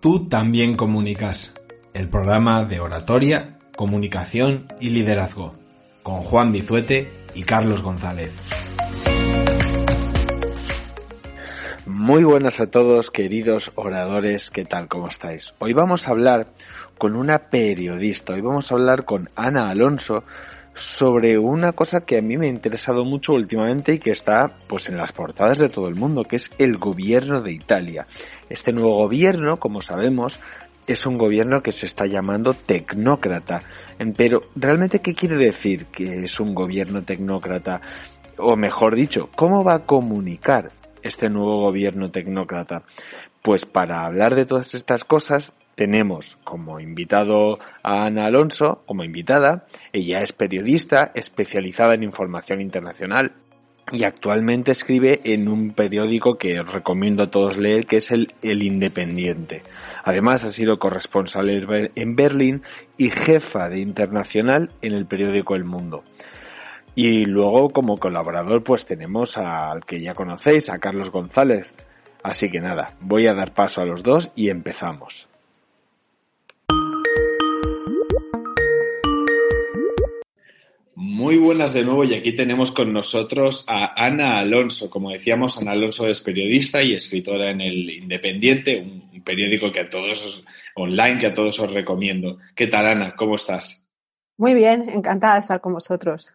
Tú también comunicas. El programa de oratoria, comunicación y liderazgo. Con Juan Bizuete y Carlos González. Muy buenas a todos, queridos oradores, ¿qué tal? ¿Cómo estáis? Hoy vamos a hablar con una periodista, hoy vamos a hablar con Ana Alonso sobre una cosa que a mí me ha interesado mucho últimamente y que está pues en las portadas de todo el mundo, que es el gobierno de Italia. Este nuevo gobierno, como sabemos, es un gobierno que se está llamando tecnócrata. Pero, ¿realmente qué quiere decir que es un gobierno tecnócrata? O mejor dicho, ¿cómo va a comunicar este nuevo gobierno tecnócrata? Pues para hablar de todas estas cosas tenemos como invitado a Ana Alonso, como invitada. Ella es periodista especializada en información internacional y actualmente escribe en un periódico que os recomiendo a todos leer, que es el, el Independiente. Además ha sido corresponsal en Berlín y jefa de internacional en el periódico El Mundo. Y luego como colaborador pues tenemos al que ya conocéis, a Carlos González. Así que nada, voy a dar paso a los dos y empezamos. Muy buenas de nuevo y aquí tenemos con nosotros a Ana Alonso. Como decíamos, Ana Alonso es periodista y escritora en el Independiente, un periódico que a todos os, online que a todos os recomiendo. ¿Qué tal, Ana? ¿Cómo estás? Muy bien, encantada de estar con vosotros.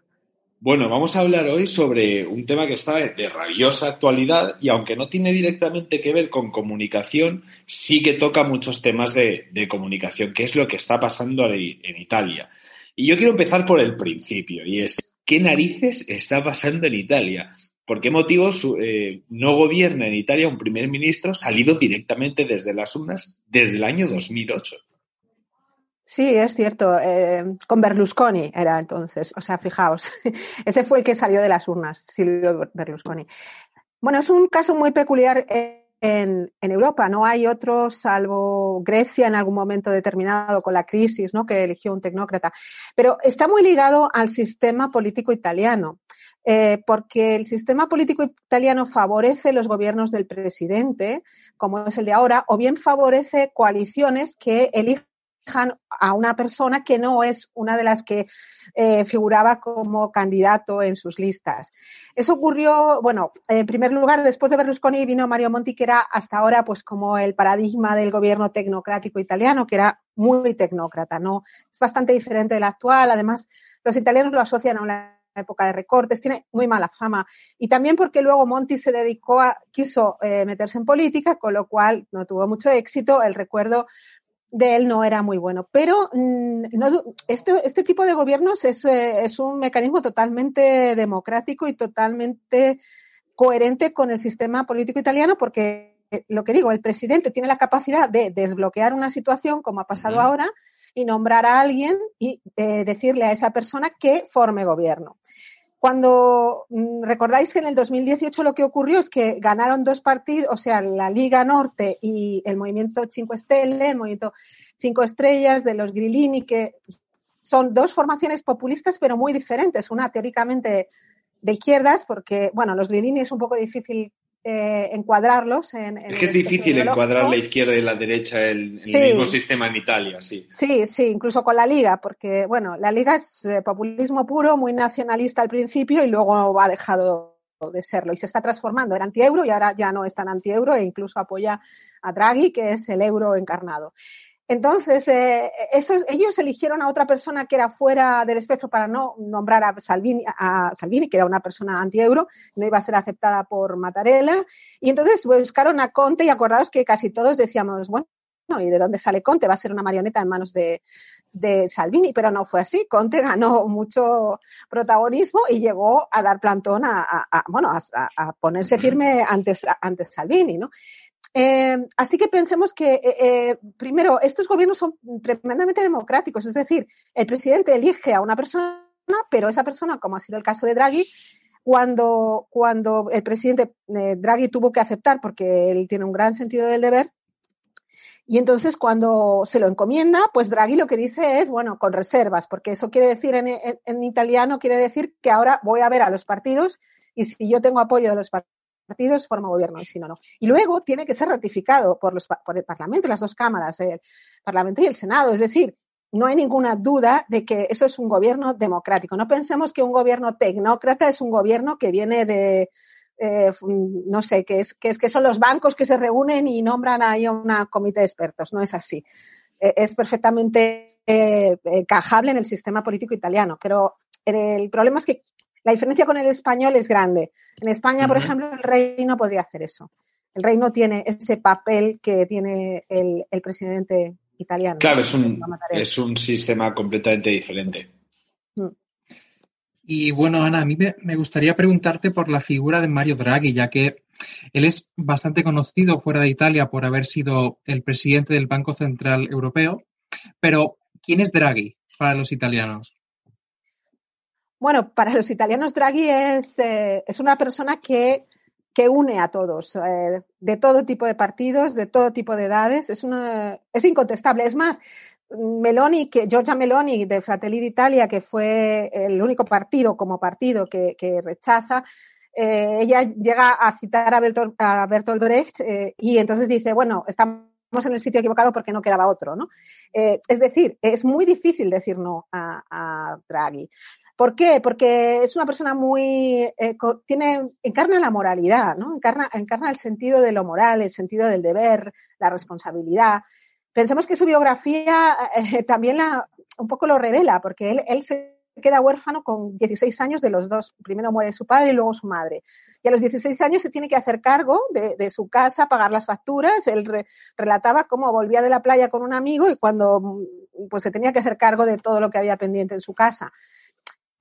Bueno, vamos a hablar hoy sobre un tema que está de rabiosa actualidad y aunque no tiene directamente que ver con comunicación, sí que toca muchos temas de, de comunicación, que es lo que está pasando en Italia. Y yo quiero empezar por el principio, y es, ¿qué narices está pasando en Italia? ¿Por qué motivos eh, no gobierna en Italia un primer ministro salido directamente desde las urnas desde el año 2008? Sí, es cierto. Eh, con Berlusconi era entonces. O sea, fijaos, ese fue el que salió de las urnas, Silvio Berlusconi. Bueno, es un caso muy peculiar. Eh, en, Europa. No hay otro, salvo Grecia en algún momento determinado con la crisis, ¿no? que eligió un tecnócrata. Pero está muy ligado al sistema político italiano. Eh, porque el sistema político italiano favorece los gobiernos del presidente, como es el de ahora, o bien favorece coaliciones que eligen a una persona que no es una de las que eh, figuraba como candidato en sus listas. Eso ocurrió, bueno, en primer lugar, después de Berlusconi vino Mario Monti, que era hasta ahora pues como el paradigma del gobierno tecnocrático italiano, que era muy tecnócrata, ¿no? Es bastante diferente del actual. Además, los italianos lo asocian a una época de recortes, tiene muy mala fama. Y también porque luego Monti se dedicó a, quiso eh, meterse en política, con lo cual no tuvo mucho éxito. El recuerdo de él no era muy bueno. Pero mm, este, este, tipo de gobiernos es, eh, es, un mecanismo totalmente democrático y totalmente coherente con el sistema político italiano porque, eh, lo que digo, el presidente tiene la capacidad de desbloquear una situación como ha pasado ahora y nombrar a alguien y eh, decirle a esa persona que forme gobierno. Cuando mm, recordáis que en el 2018 lo que ocurrió es que ganaron dos partidos, o sea, la Liga Norte y el Movimiento Cinco Estelle, el Movimiento Cinco Estrellas de los Grillini, que son dos formaciones populistas pero muy diferentes. Una teóricamente de izquierdas, porque, bueno, los Grillini es un poco difícil eh, encuadrarlos. En, es que es difícil encuadrar la izquierda y la derecha en, el mismo sistema en Italia, sí. Sí, sí, incluso con la Liga, porque, bueno, la Liga es eh, populismo puro, muy nacionalista al principio y luego ha dejado de serlo y se está transformando. Era anti-euro y ahora ya no es tan anti-euro e incluso apoya a Draghi, que es el euro encarnado. Entonces, eh, ellos eligieron a otra persona que era fuera del espectro para no nombrar a Salvini, a Salvini, que era una persona anti-euro, no iba a ser aceptada por Mattarella. Y entonces buscaron a Conte y acordaos que casi todos decíamos, bueno, ¿y de dónde sale Conte? Va a ser una marioneta en manos de, de Salvini, pero no fue así. Conte ganó mucho protagonismo y llegó a dar plantón a, bueno, a, ponerse firme antes, antes Salvini, ¿no? Eh, así que pensemos que, eh, eh, primero, estos gobiernos son tremendamente democráticos, es decir, el presidente elige a una persona, pero esa persona, como ha sido el caso de Draghi, cuando, cuando el presidente Draghi tuvo que aceptar, porque él tiene un gran sentido del deber, y entonces cuando se lo encomienda, pues Draghi lo que dice es, bueno, con reservas, porque eso quiere decir en, en italiano, quiere decir que ahora voy a ver a los partidos y si yo tengo apoyo de los partidos, forma gobierno y si no, no. Y luego tiene que ser ratificado por, los, por el Parlamento, las dos cámaras, el Parlamento y el Senado. Es decir, no hay ninguna duda de que eso es un gobierno democrático. No pensemos que un gobierno tecnócrata es un gobierno que viene de, eh, no sé, que es, que es que son los bancos que se reúnen y nombran ahí a una comité de expertos. No es así. E, es perfectamente eh, cajable en el sistema político italiano. Pero el problema es que la diferencia con el español es grande. En España, por ejemplo, el rey no podría hacer eso. El rey no tiene ese papel que tiene el, presidente italiano. Claro, es un, es un sistema completamente diferente. Mm. Y bueno, Ana, a mí me, gustaría preguntarte por la figura de Mario Draghi, ya que él es bastante conocido fuera de Italia por haber sido el presidente del Banco Central Europeo. Pero, ¿quién es Draghi para los italianos? Bueno, para los italianos Draghi es, eh, es una persona que, que, une a todos, eh, de todo tipo de partidos, de todo tipo de edades. Es, una, es incontestable. Es más, Meloni, que Giorgia Meloni de Fratelli d'Italia, que fue el único partido como partido que, rechaza, eh, ella llega a citar a Bertolt, a Bertolt Brecht y entonces dice, bueno, estamos en el sitio equivocado porque no quedaba otro, ¿no? es decir, es muy difícil decir no a Draghi. ¿Por qué? Porque es una persona muy, eh, tiene, encarna la moralidad. Encarna, encarna el sentido de lo moral, el sentido del deber, la responsabilidad. Pensemos que su biografía eh, también un poco lo revela, porque él, él se queda huérfano con 16 años de los dos. Primero muere su padre y luego su madre. Y a los 16 años se tiene que hacer cargo de, de su casa, pagar las facturas. Él relataba cómo volvía de la playa con un amigo y cuando pues se tenía que hacer cargo de todo lo que había pendiente en su casa.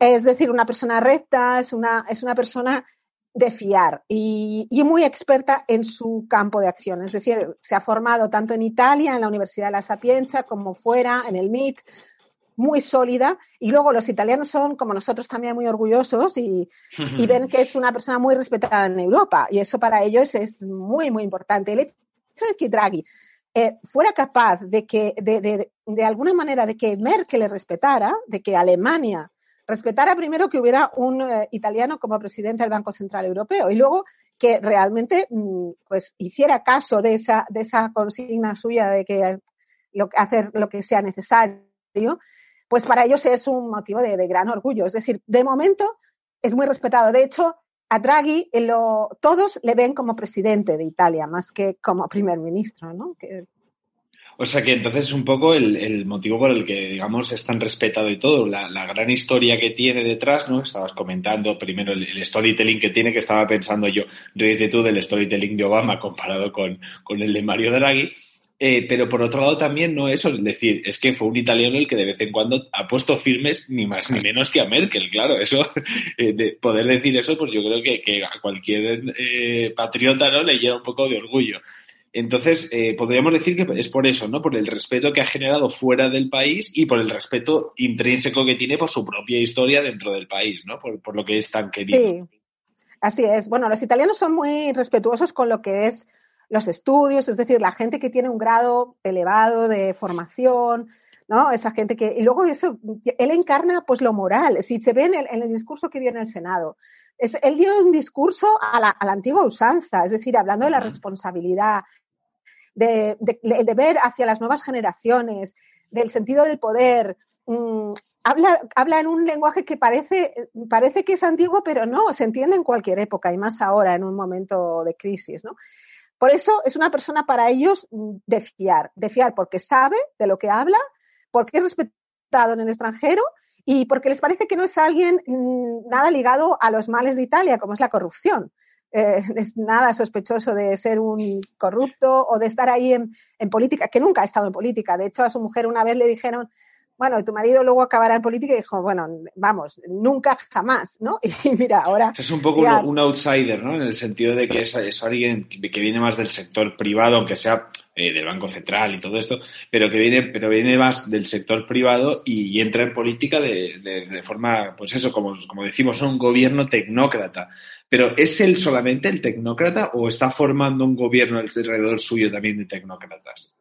Es decir, una persona recta, es una, es una persona de fiar y, muy experta en su campo de acción. Es decir, se ha formado tanto en Italia, en la Universidad de La Sapienza, como fuera, en el MIT, muy sólida. Y luego los italianos son, como nosotros, también muy orgullosos y, ven que es una persona muy respetada en Europa. Y eso para ellos es muy, muy importante. El hecho de que Draghi eh, fuera capaz de que, de, de, de alguna manera, de que Merkel le respetara, de que Alemania respetara primero que hubiera un eh, italiano como presidente del Banco Central Europeo y luego que realmente mm, pues hiciera caso de esa, de esa consigna suya de que lo, hacer lo que sea necesario, pues para ellos es un motivo de, gran orgullo. Es decir, de momento es muy respetado. De hecho, a Draghi lo, todos le ven como presidente de Italia más que como primer ministro, ¿no? Que, o sea que entonces es un poco el, motivo por el que, digamos, es tan respetado y todo, la, gran historia que tiene detrás, ¿no? Estabas comentando primero el, storytelling que tiene, que estaba pensando yo, ríete tú del storytelling de Obama comparado con, el de Mario Draghi. Eh, pero por otro lado también no eso, es decir, es que fue un italiano el que de vez en cuando ha puesto firmes ni más ni menos que a Merkel, claro, eso, eh, de poder decir eso, pues yo creo que, a cualquier eh, patriota no le lleva un poco de orgullo. Entonces, eh, podríamos decir que es por eso, ¿no? Por el respeto que ha generado fuera del país y por el respeto intrínseco que tiene por su propia historia dentro del país, ¿no? Por, lo que es tan querido. Sí, así es. Bueno, los italianos son muy respetuosos con lo que es los estudios, es decir, la gente que tiene un grado elevado de formación, ¿no? Esa gente que... Y luego eso, él encarna pues lo moral. Si se ve en el, discurso que dio en el Senado, es, él dio un discurso a la, a la, antigua usanza, es decir, hablando de la responsabilidad, de, el deber hacia las nuevas generaciones, del sentido del poder. Mm, habla, en un lenguaje que parece, parece que es antiguo, pero no, se entiende en cualquier época y más ahora en un momento de crisis, ¿no? Por eso es una persona para ellos de fiar, de fiar porque sabe de lo que habla, porque es respetado en el extranjero y porque les parece que no es alguien mm, nada ligado a los males de Italia, como es la corrupción. Eh, es nada sospechoso de ser un corrupto o de estar ahí en, política, que nunca ha estado en política. De hecho, a su mujer una vez le dijeron, bueno, tu marido luego acabará en política y dijo, bueno, vamos, nunca jamás, ¿no? Y mira, ahora... Es un poco un, outsider, ¿no? En el sentido de que es, alguien que viene más del sector privado, aunque sea eh, del Banco Central y todo esto, pero que viene, pero viene más del sector privado y, entra en política de, forma, pues eso, como, como decimos, un gobierno tecnócrata. Pero ¿es él solamente el tecnócrata o está formando un gobierno alrededor suyo también de tecnócratas?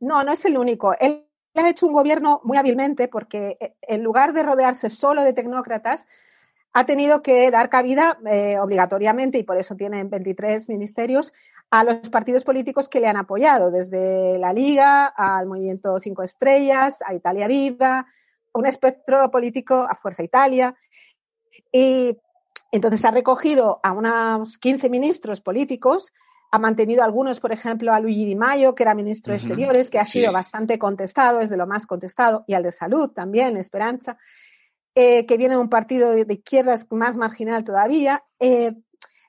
No, no es el único. Él ha hecho un gobierno muy hábilmente porque eh, en lugar de rodearse solo de tecnócratas, ha tenido que dar cabida eh, obligatoriamente, y por eso tiene 23 ministerios, a los partidos políticos que le han apoyado, desde la Liga al Movimiento Cinco Estrellas, a Italia Viva, un espectro político a Fuerza Italia. Y entonces ha recogido a unos 15 ministros políticos ha mantenido algunos, por ejemplo, a Luigi Di Maio, que era ministro de Exteriores, que ha sido bastante contestado, es de lo más contestado, y al de Salud también, Esperanza, eh, que viene de un partido de, izquierdas más marginal todavía. Eh,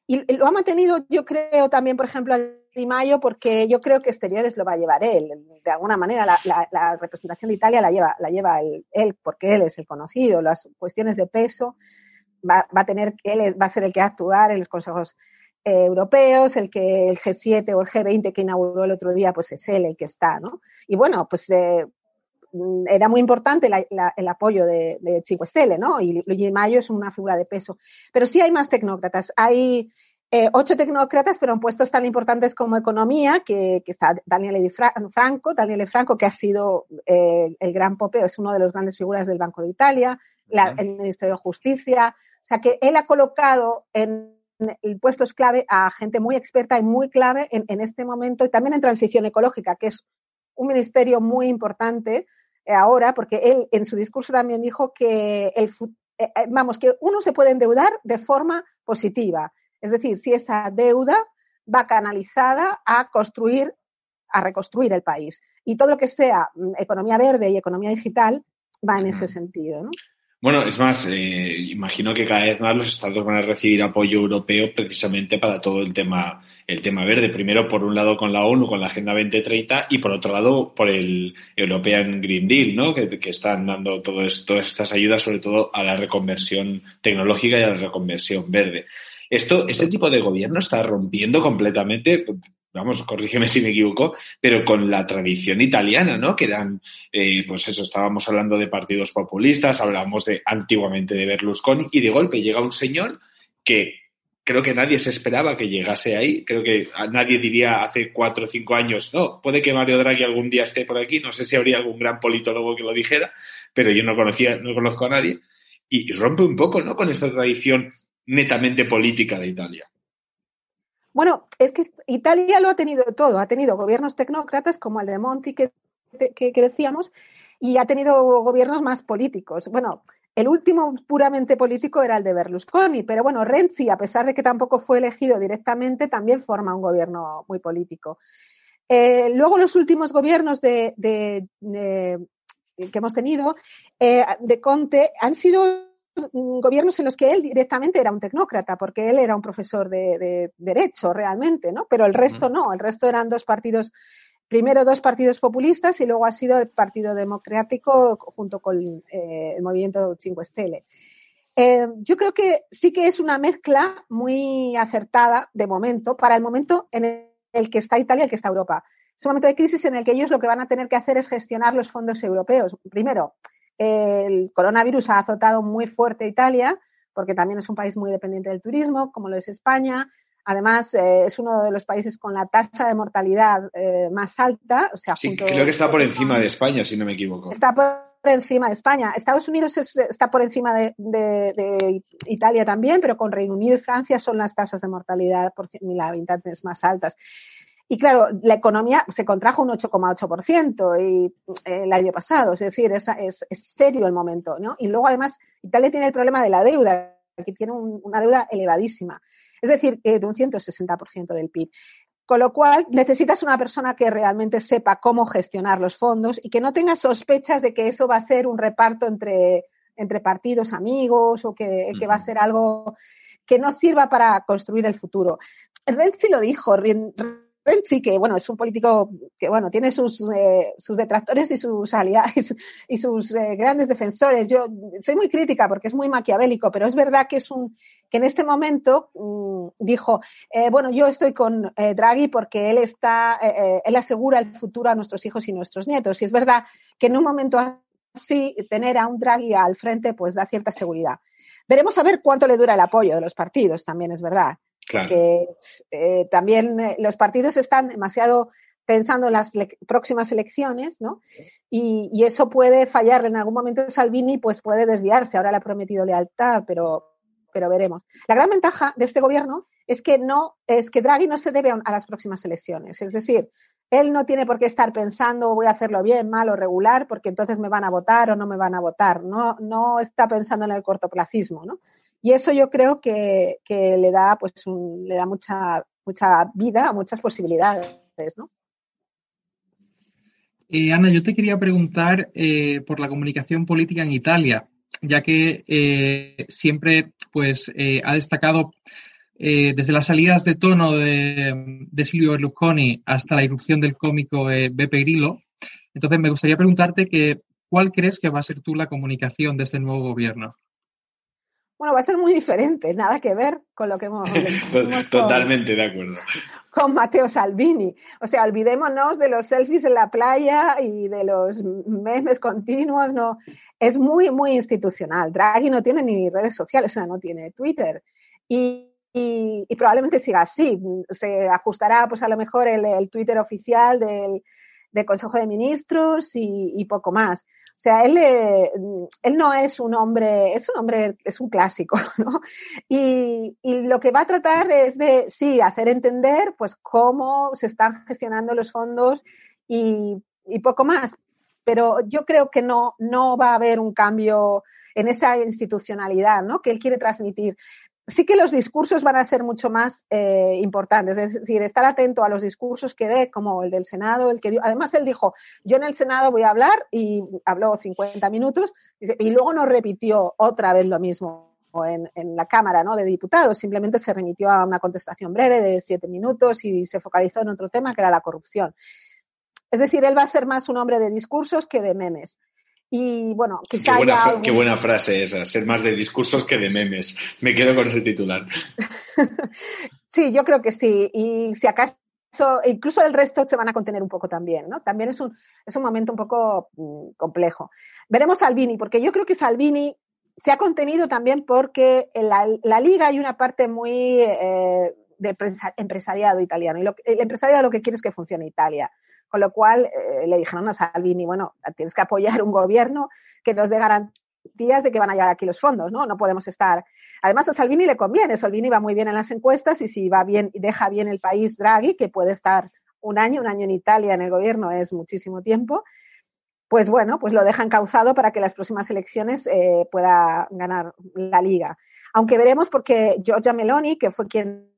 y lo ha mantenido, yo creo, también, por ejemplo, a Di Maio, porque yo creo que Exteriores lo va a llevar él. De alguna manera, la, representación de Italia la lleva, la lleva él, porque él es el conocido. Las cuestiones de peso va, va a tener, él va a ser el que va a actuar en los consejos europeos, el que el G7 o el G20 que inauguró el otro día, pues es él el que está, ¿no? Y bueno, pues eh, era muy importante el apoyo de, de Chico Estele, ¿no? Y Luigi Mayo es una figura de peso. Pero sí hay más tecnócratas. Hay eh, ocho tecnócratas, pero en puestos tan importantes como economía, que, que está Daniele Franco, Daniele Franco, que ha sido eh, el gran popeo, es uno de los grandes figuras del Banco de Italia, la, el Ministerio de Justicia. O sea que él ha colocado en puestos clave a gente muy experta y muy clave en, este momento y también en transición ecológica, que es un ministerio muy importante ahora, porque él en su discurso también dijo que el, eh, eh, vamos, que uno se puede endeudar de forma positiva. Es decir, si esa deuda va canalizada a construir, a reconstruir el país. Y todo lo que sea mm, economía verde y economía digital va en ese sentido, ¿no? Bueno, es más, eh, imagino que cada vez más los estados van a recibir apoyo europeo precisamente para todo el tema, el tema verde. Primero, por un lado, con la ONU, con la Agenda 2030, y por otro lado, por el European Green Deal, ¿no? Que, están dando todas estas ayudas, sobre todo a la reconversión tecnológica y a la reconversión verde. Esto, este tipo de gobierno está rompiendo completamente, vamos, corrígeme si me equivoco, pero con la tradición italiana, ¿no? Que eran, eh, pues eso, estábamos hablando de partidos populistas, hablábamos de antiguamente de Berlusconi, y de golpe llega un señor que creo que nadie se esperaba que llegase ahí. Creo que nadie diría hace cuatro o cinco años, no, puede que Mario Draghi algún día esté por aquí, no sé si habría algún gran politólogo que lo dijera, pero yo no conocía, no conozco a nadie. Y rompe un poco, ¿no? Con esta tradición netamente política de Italia. Bueno, es que Italia lo ha tenido todo. Ha tenido gobiernos tecnócratas como el de Monti que, decíamos y ha tenido gobiernos más políticos. Bueno, el último puramente político era el de Berlusconi, pero bueno, Renzi, a pesar de que tampoco fue elegido directamente, también forma un gobierno muy político. Eh, luego los últimos gobiernos de, que hemos tenido eh, de Conte han sido gobiernos en los que él directamente era un tecnócrata, porque él era un profesor de, derecho realmente, ¿no? Pero el resto no, el resto eran dos partidos, primero dos partidos populistas y luego ha sido el Partido Democrático junto con eh, el movimiento Cinque Stelle. Eh, yo creo que sí que es una mezcla muy acertada de momento, para el momento en el que está Italia y el que está Europa. Es un momento de crisis en el que ellos lo que van a tener que hacer es gestionar los fondos europeos. Primero, el coronavirus ha azotado muy fuerte a Italia, porque también es un país muy dependiente del turismo, como lo es España. Además, eh, es uno de los países con la tasa de mortalidad eh, más alta. O sea, sí, creo que está por encima de España, si no me equivoco. Está por encima de España. Estados Unidos está por encima de, Italia también, pero con Reino Unido y Francia son las tasas de mortalidad por mil habitantes más altas. Y claro, la economía se contrajo un 8,8% eh, el año pasado, es decir, es, es, serio el momento, ¿no? Y luego además Italia tiene el problema de la deuda, que tiene una deuda elevadísima, es decir, de un 160% del PIB. Con lo cual, necesitas una persona que realmente sepa cómo gestionar los fondos y que no tenga sospechas de que eso va a ser un reparto entre, entre partidos amigos o que, que va a ser algo que no sirva para construir el futuro. Renzi lo dijo, Renzi, que bueno, es un político que bueno, tiene sus, eh, sus detractores y sus aliados y sus eh, grandes defensores. Yo soy muy crítica porque es muy maquiavélico, pero es verdad que es un, que en este momento mm, dijo, eh, bueno, yo estoy con Draghi porque él está, él asegura el futuro a nuestros hijos y nuestros nietos. Y es verdad que en un momento así, tener a un Draghi al frente, pues da cierta seguridad. Veremos a ver cuánto le dura el apoyo de los partidos, también es verdad. Que eh, también eh, los partidos están demasiado pensando en las próximas elecciones, ¿no? Y, y, eso puede fallar en algún momento. Salvini, pues puede desviarse. Ahora le ha prometido lealtad, pero, pero veremos. La gran ventaja de este gobierno es que no, es que Draghi no se debe a las próximas elecciones. Es decir, él no tiene por qué estar pensando voy a hacerlo bien, mal o regular, porque entonces me van a votar o no me van a votar. No, no está pensando en el cortoplacismo, ¿no? Y eso yo creo que, le da, pues, un, le da mucha, mucha vida, muchas posibilidades, ¿no? Eh, Ana, yo te quería preguntar eh, por la comunicación política en Italia, ya que eh, siempre pues, ha destacado desde las salidas de tono de, de, Silvio Berlusconi hasta la irrupción del cómico Beppe Grillo. Entonces, me gustaría preguntarte que, ¿cuál crees que va a ser tú la comunicación de este nuevo gobierno? Bueno, va a ser muy diferente, nada que ver con lo que hemos. Totalmente de acuerdo. Con Matteo Salvini. O sea, olvidémonos de los selfies en la playa y de los memes continuos, no. Es muy, muy institucional. Draghi no tiene ni redes sociales, o sea, no tiene Twitter. Y, y, y probablemente siga así. Se ajustará, pues a lo mejor, el, el Twitter oficial del, del Consejo de Ministros y, y poco más. O sea, él, eh, él no es un hombre, es un hombre, es un clásico, ¿no? Y, y, lo que va a tratar es de, sí, hacer entender, pues, cómo se están gestionando los fondos y, y poco más. Pero yo creo que no, no va a haber un cambio en esa institucionalidad, ¿no? Que él quiere transmitir sí que los discursos van a ser mucho más eh, importantes, es decir, estar atento a los discursos que dé, como el del Senado, el que dio. Además, él dijo, yo en el Senado voy a hablar y habló 50 minutos y luego no repitió otra vez lo mismo en, en la Cámara ¿no? de Diputados, simplemente se remitió a una contestación breve de siete minutos y se focalizó en otro tema que era la corrupción. Es decir, él va a ser más un hombre de discursos que de memes. Y bueno, quizá qué buena, qué buena frase esa, ser más de discursos que de memes. Me quedo con ese titular. sí, yo creo que sí. Y si acaso incluso el resto se van a contener un poco también, ¿no? También es un, es un momento un poco mm, complejo. Veremos Salvini, porque yo creo que Salvini se ha contenido también porque en la, la liga hay una parte muy eh, de empresariado italiano y lo, el empresariado lo que quiere es que funcione Italia. Con lo cual eh, le dijeron a Salvini, bueno, tienes que apoyar un gobierno que nos dé garantías de que van a llegar aquí los fondos, ¿no? No podemos estar. Además, a Salvini le conviene. Salvini va muy bien en las encuestas y si va bien y deja bien el país Draghi, que puede estar un año, un año en Italia en el gobierno es muchísimo tiempo, pues bueno, pues lo dejan causado para que las próximas elecciones eh, pueda ganar la liga. Aunque veremos porque Giorgia Meloni, que fue quien,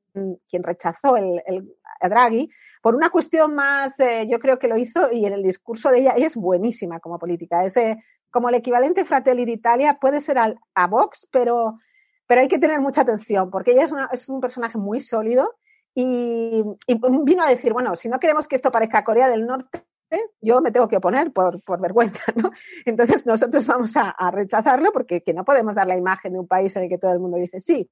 quien rechazó el, el, a Draghi, por una cuestión más, eh, yo creo que lo hizo y en el discurso de ella, es buenísima como política, es eh, como el equivalente Fratelli d'Italia, puede ser al, a Vox, pero, pero hay que tener mucha atención porque ella es, una, es un personaje muy sólido y, y, vino a decir, bueno, si no queremos que esto parezca Corea del Norte, yo me tengo que oponer por, por vergüenza, ¿no? Entonces nosotros vamos a, a rechazarlo porque que no podemos dar la imagen de un país en el que todo el mundo dice sí.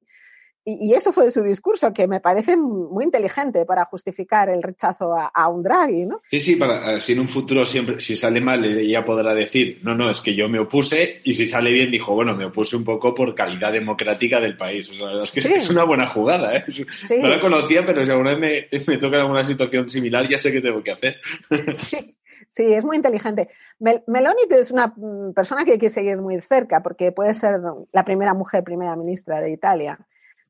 Y, eso fue su discurso, que me parece muy inteligente para justificar el rechazo a, a un Draghi, ¿no? Sí, sí, para, si en un futuro siempre, si sale mal, ella podrá decir, no, no, es que yo me opuse, y si sale bien, dijo, bueno, me opuse un poco por calidad democrática del país. O sea, la verdad es que sí. es, una buena jugada, ¿eh? Sí. No la conocía, pero si alguna vez me, me toca alguna situación similar, ya sé qué tengo que hacer. Sí. Sí, es muy inteligente. Mel Meloni es una mm, persona que hay que seguir muy cerca porque puede ser la primera mujer primera ministra de Italia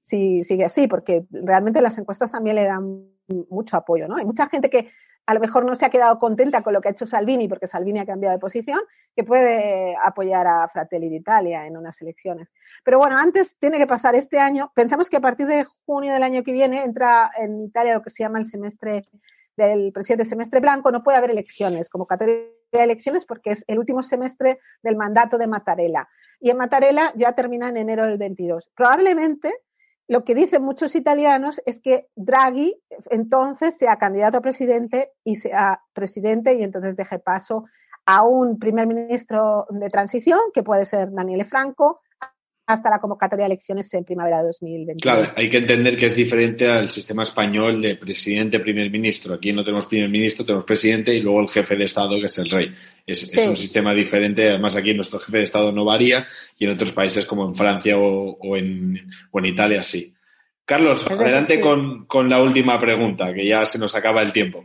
si sigue así, porque realmente las encuestas también le dan mucho apoyo, ¿no? Hay mucha gente que a lo mejor no se ha quedado contenta con lo que ha hecho Salvini, porque Salvini ha cambiado de posición, que puede apoyar a Fratelli d'Italia en unas elecciones. Pero bueno, antes tiene que pasar este año. Pensamos que a partir de junio del año que viene entra en Italia lo que se llama el semestre del presidente semestre blanco, no puede haber elecciones, convocatoria de elecciones, porque es el último semestre del mandato de Mattarella. Y en Mattarella ya termina en enero del 22. Probablemente lo que dicen muchos italianos es que Draghi entonces sea candidato a presidente y sea presidente y entonces deje paso a un primer ministro de transición, que puede ser Daniele Franco, hasta la convocatoria de elecciones en primavera de 2021. Claro, hay que entender que es diferente al sistema español de presidente, primer ministro. Aquí no tenemos primer ministro, tenemos presidente y luego el jefe de Estado, que es el rey. Es, un sistema diferente. Además, aquí nuestro jefe de Estado no varía y en otros países como en Francia o, en, en Italia sí. Carlos, adelante con, con, la última pregunta, que ya se nos acaba el tiempo.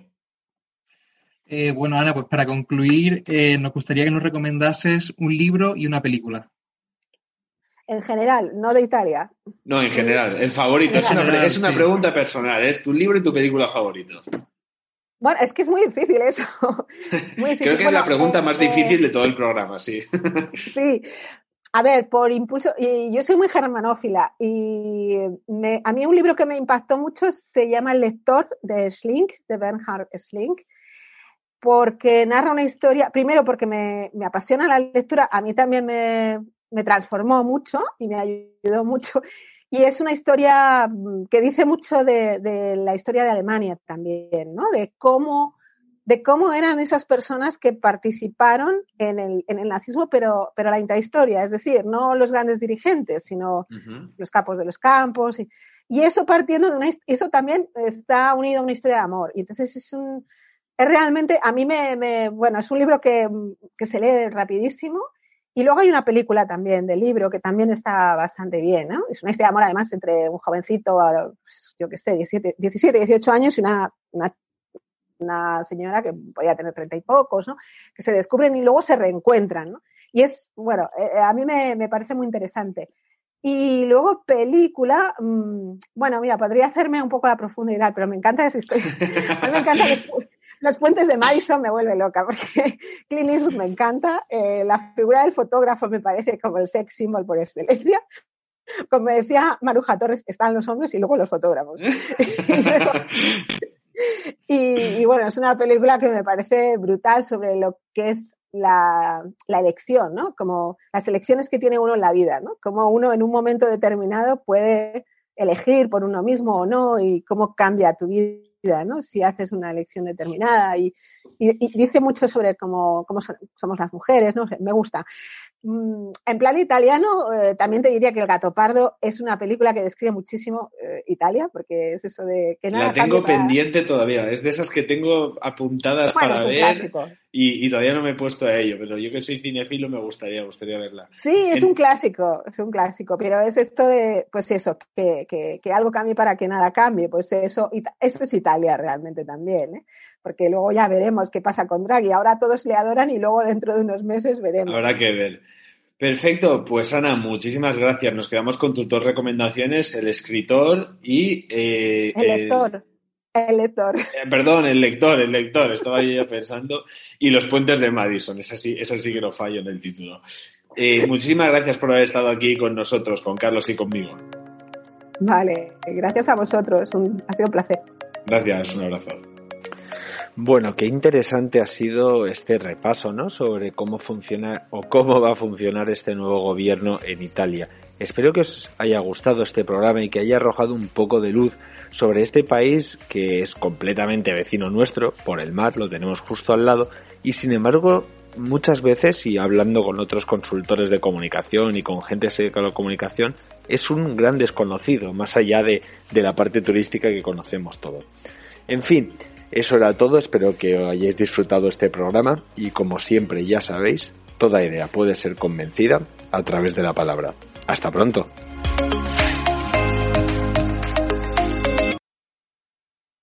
Eh, bueno, Ana, pues para concluir, eh, nos gustaría que nos recomendases un libro y una película. En general, no de Italia. No, en general. El favorito. es una, es una pregunta personal. Es tu libro y tu película favorito. Bueno, es que es muy difícil eso. Muy difícil. Creo que es la pregunta más eh, difícil de todo el programa, sí. sí. A ver, por impulso, y yo soy muy germanófila y a mí un libro que me impactó mucho se llama El lector de Schlink, de Bernhard Schlink, porque narra una historia, primero porque me, me apasiona la lectura, a mí también me, me transformó mucho y me ayudó mucho. Y es una historia mm, que dice mucho de, de, la historia de Alemania también, ¿no? De cómo, de cómo eran esas personas que participaron en el, en el nazismo, pero, pero la intrahistoria, es decir, no los grandes dirigentes, sino los capos de los campos. Y, y, eso partiendo de una, eso también está unido a una historia de amor. Y entonces es un, es realmente, a mí me, me bueno, es un libro que, que se lee rapidísimo y luego hay una película también del libro que también está bastante bien, ¿no? Es una historia de amor además entre un jovencito, pues, yo qué sé, 17, 17, 18 años y una, una, una, señora que podía tener treinta y pocos, ¿no? Que se descubren y luego se reencuentran, ¿no? Y es, bueno, eh, eh, a mí me, me, parece muy interesante. Y luego película, mmm, bueno, mira, podría hacerme un poco la profundidad, pero me encanta esa historia. A mí me encanta los puentes de Madison me vuelve loca porque Clint Eastwood me encanta. Eh, la figura del fotógrafo me parece como el sex symbol por excelencia. Como decía Maruja Torres, están los hombres y luego los fotógrafos. y, bueno, es una película que me parece brutal sobre lo que es la, la, elección, ¿no? Como las elecciones que tiene uno en la vida, ¿no? Como uno en un momento determinado puede elegir por uno mismo o no y cómo cambia tu vida ¿no? Si haces una elección determinada y, dice mucho sobre cómo, cómo, somos las mujeres, ¿no? Me gusta. Mm, en plan italiano, eh, también te diría que El gato pardo es una película que describe muchísimo eh, Italia, porque es eso de que nada. La tengo pendiente todavía, es de esas que tengo apuntadas para ver y, todavía no me he puesto a ello, pero yo que soy cinefilo me gustaría, gustaría verla. Sí, es un clásico, es un clásico, pero es esto de, pues eso, que, que, que algo cambie para que nada cambie, pues eso, esto es Italia realmente también, ¿eh? Porque luego ya veremos qué pasa con Draghi. Ahora todos le adoran y luego dentro de unos meses veremos. Habrá que ver. Perfecto, pues Ana, muchísimas gracias. Nos quedamos con tus dos recomendaciones, el escritor y... Eh, el lector. El, lector. Eh, perdón, el lector, el lector, estaba yo ya pensando. Y los puentes de Madison, esa sí, esa sí que no fallo en el título. Eh, muchísimas gracias por haber estado aquí con nosotros, con Carlos y conmigo. Vale, gracias a vosotros, ha sido un placer. Gracias, un abrazo. Bueno, qué interesante ha sido este repaso, ¿no? Sobre cómo funciona o cómo va a funcionar este nuevo gobierno en Italia. Espero que os haya gustado este programa y que haya arrojado un poco de luz sobre este país que es completamente vecino nuestro, por el mar, lo tenemos justo al lado, y sin embargo, muchas veces, y hablando con otros consultores de comunicación y con gente de la comunicación, es un gran desconocido, más allá de, de la parte turística que conocemos todo. En fin, eso era todo, espero que hayáis disfrutado este programa y como siempre ya sabéis, toda idea puede ser convencida a través de la palabra. Hasta pronto.